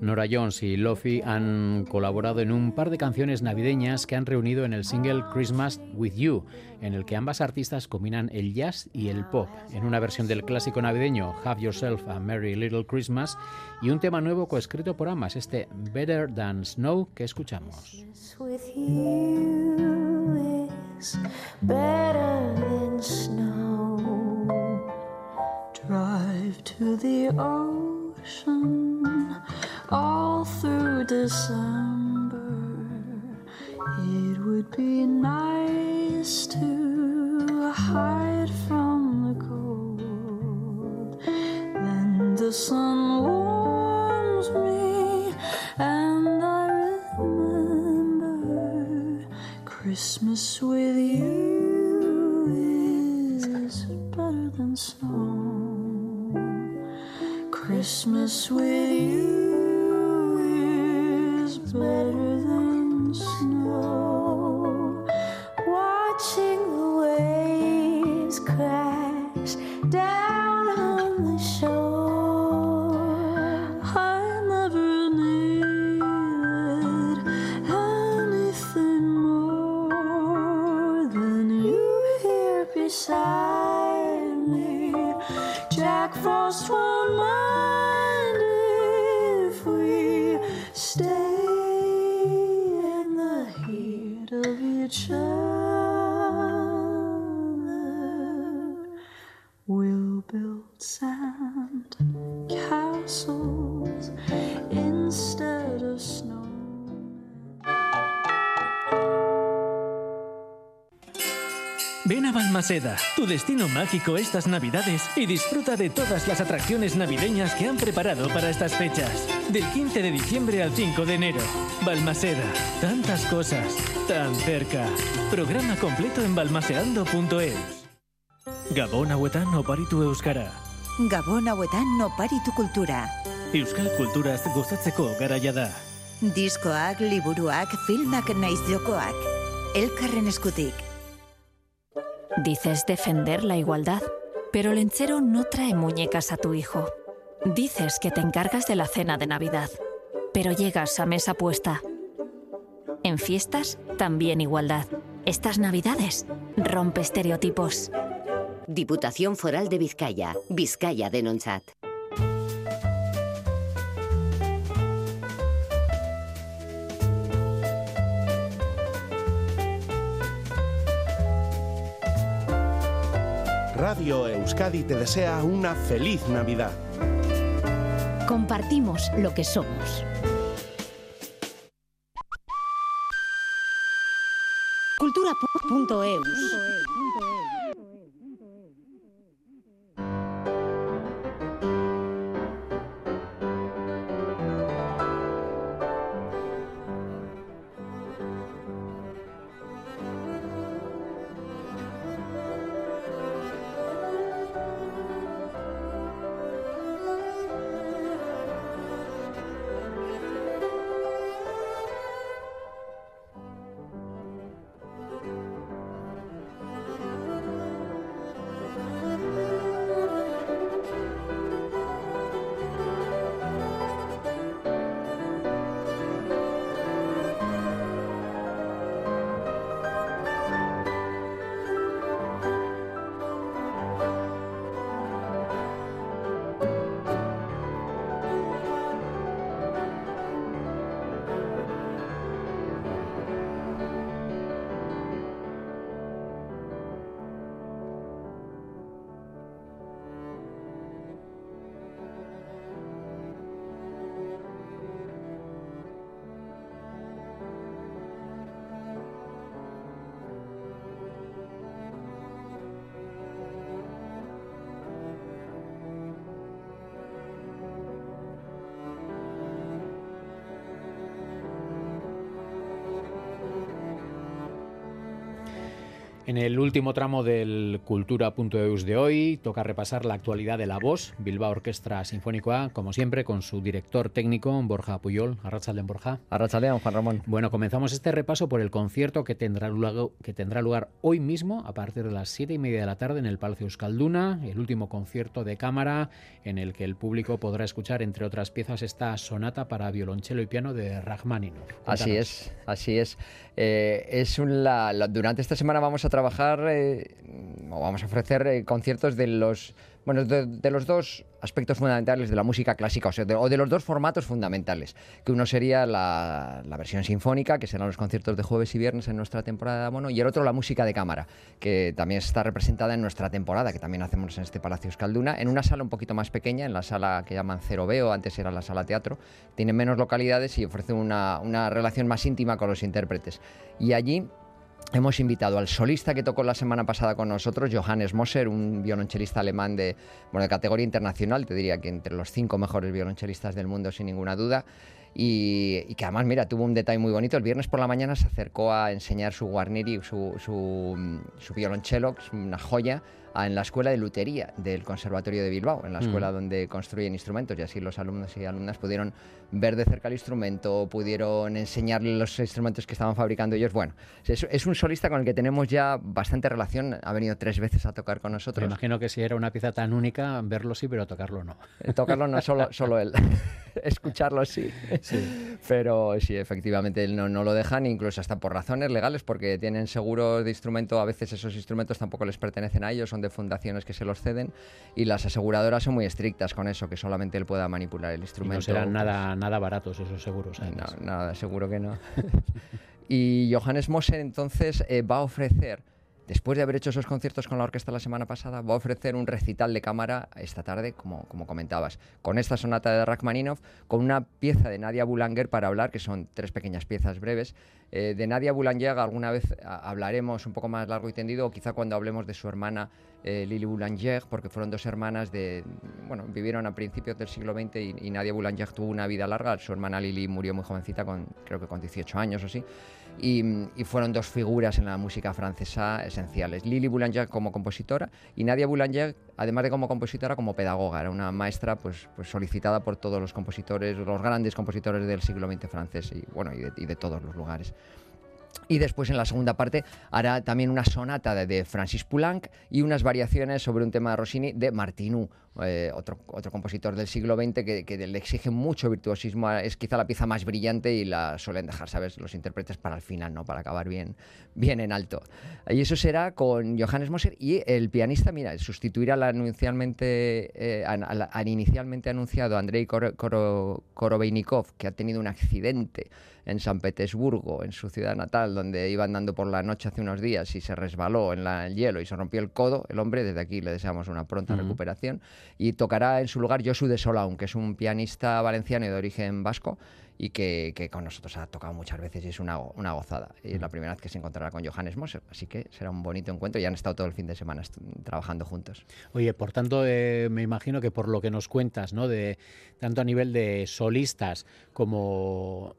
Nora Jones y Lofi han colaborado en un par de canciones navideñas que han reunido en el single Christmas with You, en el que ambas artistas combinan el jazz y el pop, en una versión del clásico navideño Have Yourself a Merry Little Christmas y un tema nuevo coescrito por ambas, este Better Than Snow que escuchamos. with you is better than snow. Drive to the ocean all through December. It would be nice to hide from the cold. Then the sun warms me and I remember Christmas with you is better than snow. Christmas with you Balmaseda, tu destino mágico estas Navidades y disfruta de todas las atracciones navideñas que han preparado para estas fechas. Del 15 de diciembre al 5 de enero. Balmaseda, tantas cosas, tan cerca. Programa completo en balmaseando.eus. Gabon hauetan oparitu euskara. Gabon hauetan oparitu kultura. Euskal kulturaz gozatzeko garaia da. Diskoak, liburuak, filmak naiz jokoak. Elkarren eskutik. Dices defender la igualdad, pero Lencero no trae muñecas a tu hijo. Dices que te encargas de la cena de Navidad, pero llegas a mesa puesta. En fiestas, también igualdad. Estas Navidades, rompe estereotipos. Diputación Foral de Vizcaya. Vizcaya Denonsat. Euskadi te desea una feliz Navidad. Compartimos lo que somos. Cultura.eus. En el último tramo del Cultura.eus de hoy toca repasar la actualidad de la voz, Bilbao Orquestra Sinfónica, como siempre, con su director técnico, Borja Puyol. Arrachaldean, Borja. Arrachaldean, Juan Ramón. Bueno, comenzamos este repaso por el concierto que tendrá, lugar, que tendrá lugar hoy mismo, a partir de las siete y media de la tarde, en el Palacio Euskalduna, el último concierto de cámara en el que el público podrá escuchar, entre otras piezas, esta sonata para violonchelo y piano de Rachmaninoff. Cuéntanos. Así es, así es. Eh, es la, durante esta semana vamos a trabajar eh, o vamos a ofrecer eh, conciertos de los bueno de los dos aspectos fundamentales de la música clásica o, de, los dos formatos fundamentales que uno sería la, versión sinfónica que serán los conciertos de jueves y viernes en nuestra temporada de abono y el otro la música de cámara que también está representada en nuestra temporada que también hacemos en este Palacio Escalduna en una sala un poquito más pequeña en la sala que llaman Cero B o antes era la sala teatro tiene menos localidades y ofrece una, una relación más íntima con los intérpretes. Y allí Hemos invitado al solista que tocó la semana pasada con nosotros, Johannes Moser, un violonchelista alemán de, bueno, de categoría internacional, te diría que entre los cinco mejores violonchelistas del mundo, sin ninguna duda. Y, que además, mira, tuvo un detalle muy bonito. El viernes por la mañana se acercó a enseñar su guarneri, su, su, su violonchelo, una joya, en la escuela de lutería del Conservatorio de Bilbao, en la Mm. escuela donde construyen instrumentos. Y así los alumnos y alumnas pudieron ver de cerca el instrumento, pudieron enseñarle los instrumentos que estaban fabricando ellos. Bueno, es, es un solista con el que tenemos ya bastante relación. Ha venido tres veces a tocar con Me nosotros. imagino que si era una pieza tan única, verlo sí, pero tocarlo no. Eh, Tocarlo no solo, solo él, escucharlo sí. Pero sí, efectivamente él no, no lo dejan, incluso hasta por razones legales, porque tienen seguros de instrumento, a veces esos instrumentos tampoco les pertenecen a ellos, son de fundaciones que se los ceden, y las aseguradoras son muy estrictas con eso, que solamente él pueda manipular el Y instrumento. no serán pues, nada, nada baratos esos seguros. además. no, nada, seguro que no. y Johannes Moser entonces eh, va a ofrecer, después de haber hecho esos conciertos con la orquesta la semana pasada, va a ofrecer un recital de cámara esta tarde, como, como comentabas, con esta sonata de Rachmaninoff, con una pieza de Nadia Boulanger para hablar, que son tres pequeñas piezas breves. Eh, de Nadia Boulanger alguna vez hablaremos un poco más largo y tendido, o quizá cuando hablemos de su hermana eh, Lili Boulanger, porque fueron dos hermanas de, bueno, vivieron a principios del siglo XX y, Nadia Boulanger tuvo una vida larga, su hermana Lili murió muy jovencita, creo que con 18 años o así, y, fueron dos figuras en la música francesa esenciales. Lili Boulanger como compositora y Nadia Boulanger, además de como compositora, como pedagoga, era una maestra pues, pues solicitada por todos los compositores, los grandes compositores del siglo XX francés y, bueno, y de todos los lugares. Y después en la segunda parte hará también una sonata de, Francis Poulenc y unas variaciones sobre un tema de Rossini de Martinú, eh, otro, otro compositor del siglo XX que, que le exige mucho virtuosismo. Es quizá la pieza más brillante y la suelen dejar, ¿sabes? Los intérpretes para el final, ¿no? Para acabar bien, bien en alto. Y eso será con Johannes Moser y el pianista, mira, sustituirá al inicialmente, eh, al- al inicialmente anunciado Andrei Koro- Korobeinikov, que ha tenido un accidente en San Petersburgo, en su ciudad natal, donde iba andando por la noche hace unos días y se resbaló en la- el hielo y se rompió el codo. El hombre, desde aquí le deseamos una pronta Ujú. recuperación. Y tocará en su lugar Josu de Solaun, que es un pianista valenciano de origen vasco y que, que con nosotros ha tocado muchas veces y es una, una gozada. Y es la primera vez que se encontrará con Johannes Moser, así que será un bonito encuentro y han estado todo el fin de semana trabajando juntos. Oye, por tanto, eh, me imagino que por lo que nos cuentas, ¿no? De tanto a nivel de solistas como,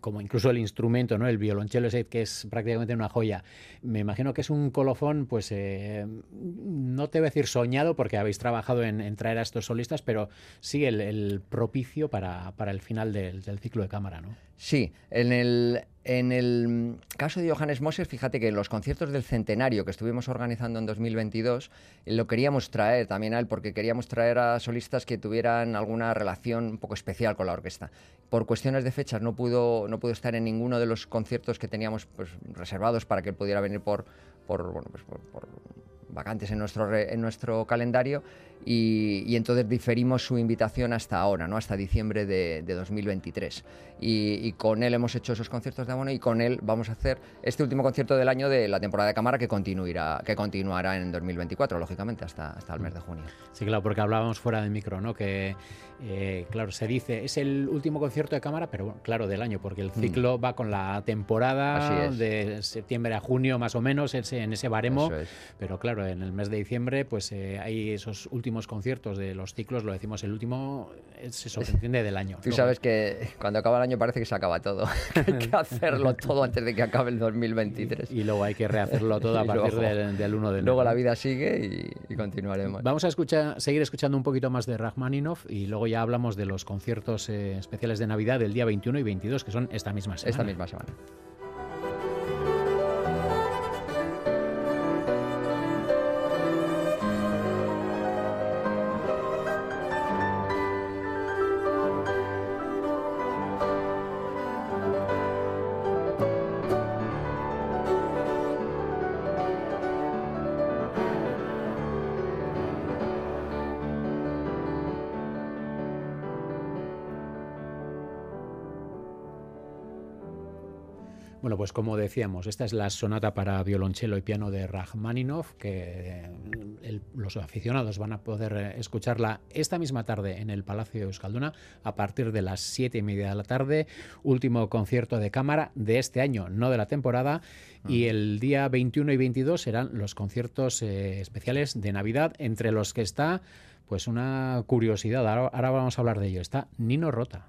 como incluso el instrumento, ¿no? El violonchelo que es prácticamente una joya. Me imagino que es un colofón, pues eh, no te voy a decir soñado porque habéis trabajado en, en traer a estos solistas, pero sí el, el propicio para, para el final del, del ciclo de cámara, ¿no? Sí, en el, en el caso de Johannes Moser, fíjate que en los conciertos del centenario que estuvimos organizando en 2022, eh, lo queríamos traer también a él porque queríamos traer a solistas que tuvieran alguna relación un poco especial con la orquesta. Por cuestiones de fechas no pudo, no pudo estar en ninguno de los conciertos que teníamos pues, reservados para que él pudiera venir por, por, bueno, pues, por- por vacantes en nuestro, en nuestro calendario y, y entonces diferimos su invitación hasta ahora, ¿no? hasta diciembre de, de 2023. Y, y con él hemos hecho esos conciertos de abono y con él vamos a hacer este último concierto del año de la temporada de cámara que, continuará, que continuará en 2024, lógicamente, hasta, hasta el mes de junio. Sí, claro, porque hablábamos fuera de micro, ¿no? Que, eh, claro, se dice, es el último concierto de cámara, pero claro, del año, porque el ciclo va con la temporada Mm. De septiembre a junio, más o menos, en ese baremo. Es. Pero claro, en el mes de diciembre, pues eh, hay esos últimos conciertos de los ciclos, lo decimos, el último eh, se sobreentiende del año. Tú Luego- sabes que cuando acaba el año parece que se acaba todo. Hay que hacerlo todo antes de que acabe el 2023. Y luego hay que rehacerlo todo a Y partir luego- del, del 1 de enero. Luego la vida sigue y, y continuaremos. Vamos a escuchar, seguir escuchando un poquito más de Rachmaninoff y luego ya hablamos de los conciertos eh, especiales de Navidad del día 21 y 22, que son esta misma semana. Esta misma semana. Pues como decíamos, esta es la sonata para violonchelo y piano de Rachmaninoff, que eh, el- los aficionados van a poder eh, escucharla esta misma tarde en el Palacio de Euskalduna a partir de las siete y media de la tarde. Último concierto de cámara de este año, no de la temporada. Y el día 21 y 22 serán los conciertos eh, especiales de Navidad, entre los que está pues una curiosidad. Ahora, ahora vamos a hablar de ello. Está Nino Rota.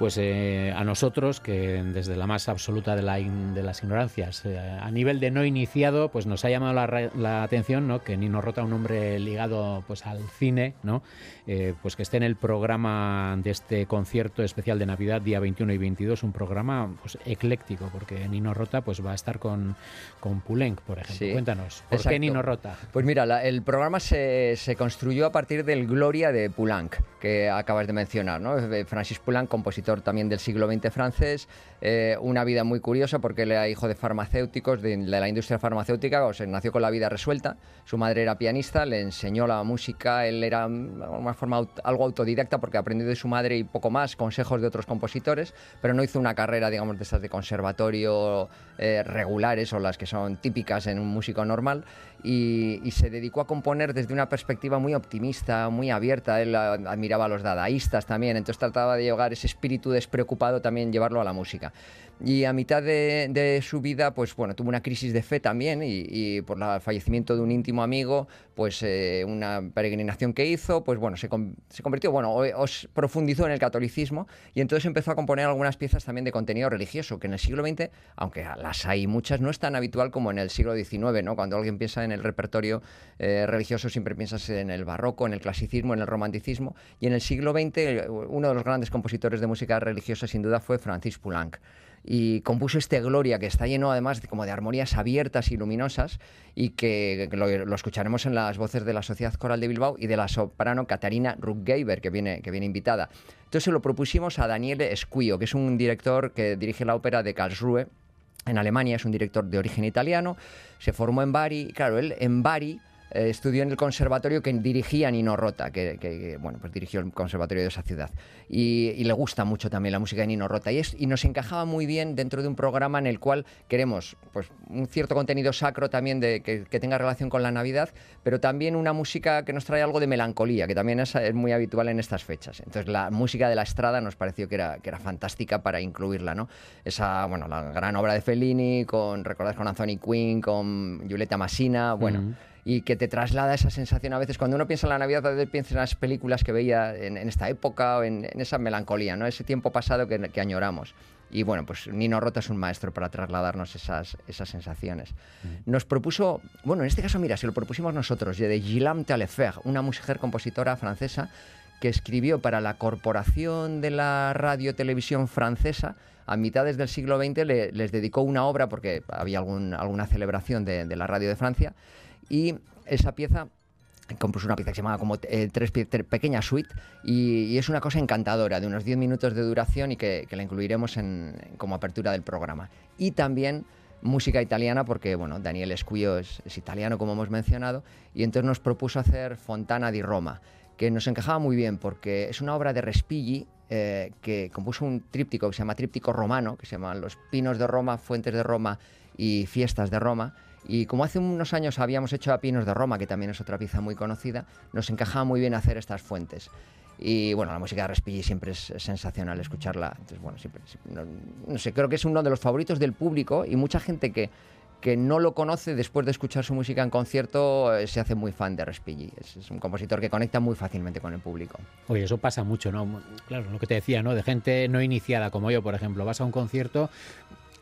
Pues eh, a nosotros, que desde la más absoluta de, la in- de las ignorancias, eh, a nivel de no iniciado, pues nos ha llamado la, la atención ¿no? que Nino Rota, un hombre ligado pues, al cine, ¿no? Eh, pues que esté en el programa de este concierto especial de Navidad, día 21 y 22, un programa pues, ecléctico, porque Nino Rota pues, va a estar con, con Poulenc, por ejemplo. Sí, Cuéntanos, ¿por qué exacto. Nino Rota? Pues mira, la- el programa se, se construyó a partir del Gloria de Poulenc, que acabas de mencionar, ¿no? Francis Poulenc, compositor también del siglo XX francés, eh, una vida muy curiosa porque él era hijo de farmacéuticos, de, la industria farmacéutica, o nació con la vida resuelta, su madre era pianista, le enseñó la música, él era forma algo autodidacta porque aprendió de su madre y poco más, consejos de otros compositores, pero no hizo una carrera, digamos, de esas de conservatorio eh, regulares o las que son típicas en un músico normal y, se dedicó a componer desde una perspectiva muy optimista, muy abierta. Él admiraba a los dadaístas también, entonces trataba de llevar ese espíritu despreocupado también llevarlo a la música. Y a mitad de, de su vida, pues bueno, tuvo una crisis de fe también y, y por el fallecimiento de un íntimo amigo, pues eh, una peregrinación que hizo, pues bueno, se, se convirtió, bueno, profundizó en el catolicismo y entonces empezó a componer algunas piezas también de contenido religioso, que en el siglo XX, aunque las hay muchas, no es tan habitual como en el siglo XIX, ¿no? Cuando alguien piensa en el repertorio eh, religioso siempre piensas en el barroco, en el clasicismo, en el romanticismo y en el siglo XX eh, uno de los grandes compositores de música religiosa sin duda fue Francis Poulenc y compuso este Gloria que está lleno además de, como de armonías abiertas y luminosas y que, lo, escucharemos en las voces de la Sociedad Coral de Bilbao y de la soprano Katarina Ruckgeiber que viene, que viene invitada. Entonces se lo propusimos a Daniele Esquio, que es un director que dirige la ópera de Karlsruhe en Alemania, es un director de origen italiano, se formó en Bari, claro, él en Bari eh, estudió en el conservatorio que dirigía Nino Rota, que, bueno, pues dirigió el conservatorio de esa ciudad. Y, le gusta mucho también la música de Nino Rota. Y, nos encajaba muy bien dentro de un programa en el cual queremos pues, un cierto contenido sacro también de, que, tenga relación con la Navidad, pero también una música que nos trae algo de melancolía, que también es, muy habitual en estas fechas. Entonces la música de la Estrada nos pareció que era, que era fantástica para incluirla, ¿no? Esa, bueno, la gran obra de Fellini, con, recordad, con Anthony Quinn, con Giulietta Massina, bueno Ujú. Y que te traslada esa sensación a veces. Cuando uno piensa en la Navidad, a veces piensa en las películas que veía en, en esta época o en, en esa melancolía, ¿no? ese tiempo pasado que, que añoramos. Y bueno, pues Nino Rota es un maestro para trasladarnos esas, esas sensaciones. Nos propuso, bueno, en este caso, mira, si lo propusimos nosotros, de Gillam Taillefer, una mujer compositora francesa que escribió para la Corporación de la Radio Televisión Francesa a mitades del siglo XX, le- les dedicó una obra porque había algún- alguna celebración de, de la radio de Francia y esa pieza compuso una pieza que se llamaba como eh, tres, pie- tre- pequeña suite y, es una cosa encantadora de unos 10 minutos de duración y que, la incluiremos en, como apertura del programa. Y también música italiana porque bueno, Daniel Esquio es, es italiano como hemos mencionado y entonces nos propuso hacer Fontana di Roma que nos encajaba muy bien porque es una obra de Respighi eh, que compuso un tríptico que se llama Tríptico Romano, que se llama Los Pinos de Roma, Fuentes de Roma y Fiestas de Roma. Y como hace unos años habíamos hecho a Pinos de Roma, que también es otra pieza muy conocida, nos encajaba muy bien hacer estas fuentes. Y bueno, la música de Respighi siempre es sensacional escucharla. Entonces, bueno, siempre, siempre- no, no sé, creo que es uno de los favoritos del público y mucha gente que, que no lo conoce después de escuchar su música en concierto eh, se hace muy fan de Respighi. Es, es un compositor que conecta muy fácilmente con el público. Oye, eso pasa mucho, ¿no? Claro, lo que te decía, ¿no? De gente no iniciada como yo, por ejemplo. Vas a un concierto,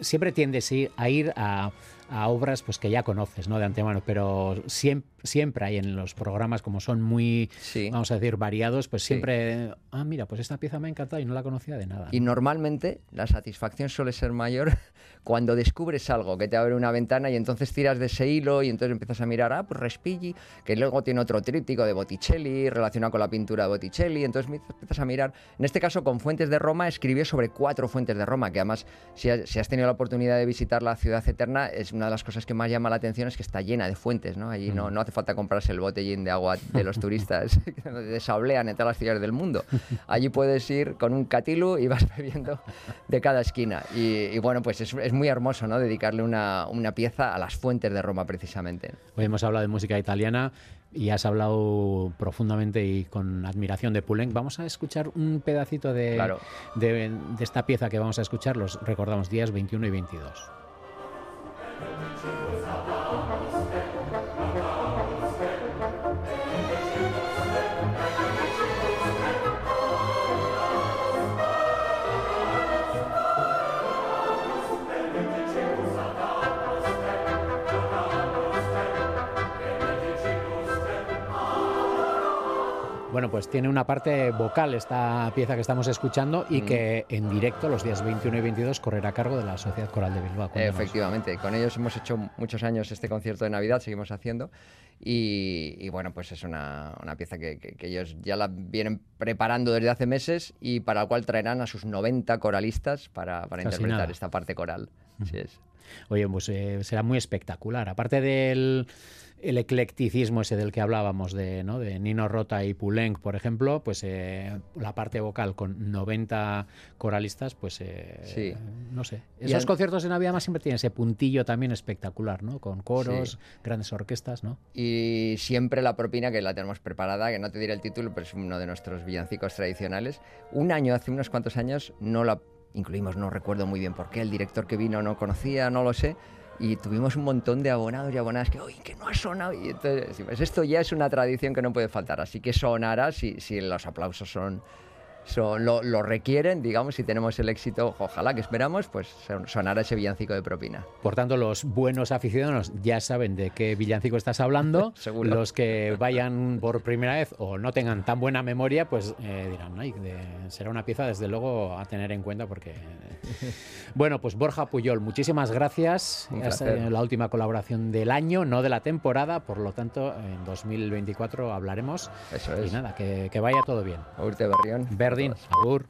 siempre tiendes a ir a, ir a, a obras pues que ya conoces, ¿no? De antemano, pero siempre, siempre hay en los programas, como son muy, vamos a decir, variados, pues siempre, ah, mira, pues esta pieza me ha encantado y no la conocía de nada. Y normalmente la satisfacción suele ser mayor cuando descubres algo que te abre una ventana y entonces tiras de ese hilo y entonces empiezas a mirar, ah, pues Respighi, que luego tiene otro tríptico de Botticelli relacionado con la pintura de Botticelli, entonces empiezas a mirar. En este caso, con Fuentes de Roma, escribió sobre cuatro fuentes de Roma, que además, si has, si has tenido la oportunidad de visitar la ciudad eterna, es una de las cosas que más llama la atención es que está llena de fuentes, ¿no? Allí no, no hace falta comprarse el botellín de agua de los turistas que desablean en todas las ciudades del mundo. Allí puedes ir con un catilu y vas bebiendo de cada esquina. Y, y bueno, pues es, es muy hermoso, ¿no? Dedicarle una, una pieza a las fuentes de Roma, precisamente. Hoy hemos hablado de música italiana y has hablado profundamente y con admiración de Poulenc. Vamos a escuchar un pedacito de, Claro. de, de esta pieza que vamos a escuchar, los recordamos días 21 y 22. Senhor. Bueno, pues tiene una parte vocal esta pieza que estamos escuchando y Mm. que en directo los días 21 y 22 correrá a cargo de la Sociedad Coral de Bilbao. Cuéntanos. Efectivamente, con ellos hemos hecho muchos años este concierto de Navidad, seguimos haciendo. Y, y bueno, pues es una, una pieza que, que- que ellos ya la vienen preparando desde hace meses y para la cual traerán a sus 90 coralistas para, para interpretar nada. esta parte coral. Así es. Oye, pues eh, será muy espectacular. Aparte del el eclecticismo ese del que hablábamos de, ¿no? de Nino Rota y Poulenc, por ejemplo, pues eh, la parte vocal con 90 coralistas, pues eh, Sí. no sé. Esos al- conciertos en Navidad más siempre tienen ese puntillo también espectacular, ¿no? Con coros, Sí. grandes orquestas, ¿no? Y siempre la propina, que la tenemos preparada, que no te diré el título, pero es uno de nuestros villancicos tradicionales. Un año, hace unos cuantos años, no la incluimos, no recuerdo muy bien por qué, el director que vino no conocía, no lo sé, y tuvimos un montón de abonados y abonadas que, uy, que no ha sonado, y entonces decimos, esto ya es una tradición que no puede faltar, así que sonará si, si los aplausos son... son- lo, lo requieren, digamos, si tenemos el éxito, ojalá que esperamos, pues son- sonará ese villancico de propina. Por tanto, los buenos aficionados ya saben de qué villancico estás hablando. Seguro. Los que vayan por primera vez o no tengan tan buena memoria, pues eh, dirán, "Ay, de- será una pieza desde luego a tener en cuenta porque... Bueno, pues Borja Puyol, muchísimas gracias. Es eh, la última colaboración del año, no de la temporada, por lo tanto, en 2024 hablaremos. Eso es. Y nada, que, que vaya todo bien. Urte Berrión. Berdin, agur.